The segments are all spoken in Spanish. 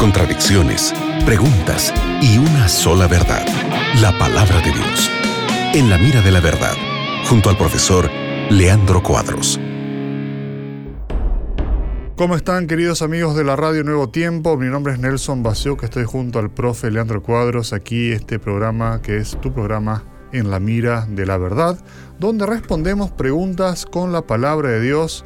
contradicciones, preguntas y una sola verdad, la palabra de Dios. En la mira de la verdad, junto al profesor Leandro Cuadros. ¿Cómo están queridos amigos de la radio Nuevo Tiempo? Mi nombre es Nelson que estoy junto al profe Leandro Cuadros, aquí este programa que es tu programa en la mira de la verdad, donde respondemos preguntas con la palabra de Dios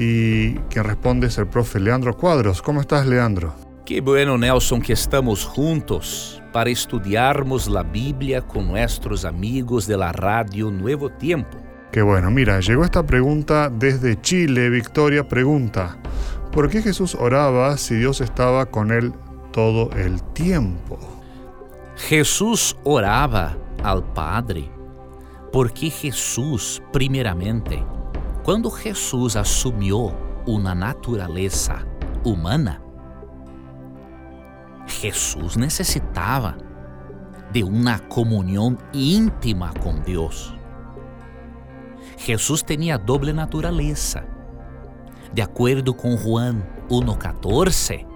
y quien responde es el profe Leandro Cuadros. ¿Cómo estás Leandro? Qué bueno Nelson que estamos juntos para estudiarmos la Biblia con nuestros amigos de la radio Nuevo Tiempo. Qué bueno, mira, llegó esta pregunta desde Chile. Victoria pregunta, ¿por qué Jesús oraba si Dios estaba con él todo el tiempo? Jesús oraba al Padre porque Jesús, primeiramente, quando Jesus assumiu uma natureza humana, Jesus necessitava de uma comunhão íntima com Deus. Jesus tinha doble natureza. De acordo com Juan 1,14,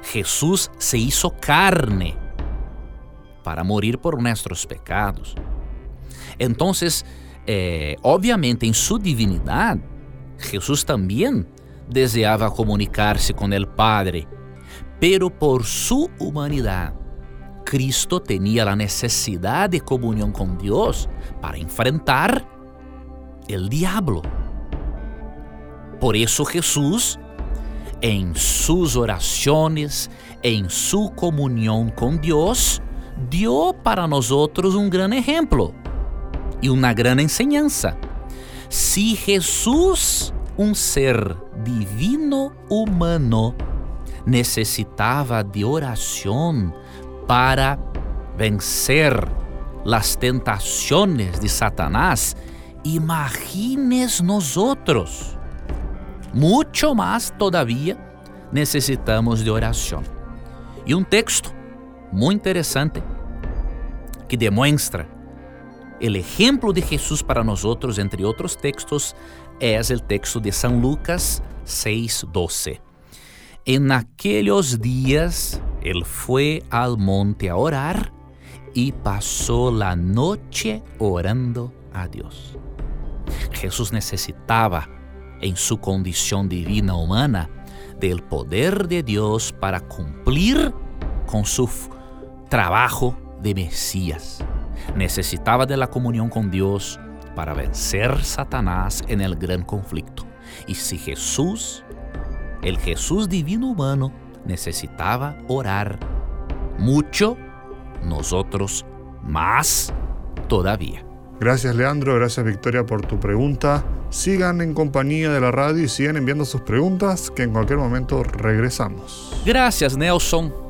Jesus se hizo carne para morir por nossos pecados. Então, eh, obviamente, em sua divinidade, Jesus também desejava comunicar-se com o Padre, pero por sua humanidade, Cristo tinha a necessidade de comunhão com Deus para enfrentar o diabo. Por isso, Jesus, em suas orações, em sua comunhão com Deus, dio para nós outros um grande exemplo e uma grande enseñança. Se Jesus, um ser divino humano, necessitava de oração para vencer as tentações de Satanás, imagines nós outros. Muito mais todavia necessitamos de oração. E um texto muito interessante que demonstra o exemplo de Jesus para nós outros, entre outros textos, é o texto de São Lucas 6:12. En aqueles dias, ele foi ao monte a orar e passou a noite orando a Deus. Jesus necessitava, em sua condição divina humana, del poder de Deus para cumprir com seu trabalho de Messias. Necesitaba de la comunión con Dios para vencer Satanás en el gran conflicto. Y si Jesús, el Jesús divino humano, necesitaba orar mucho, nosotros más todavía. Gracias Leandro, gracias Victoria por tu pregunta. Sigan en compañía de la radio y sigan enviando sus preguntas que en cualquier momento regresamos. Gracias Nelson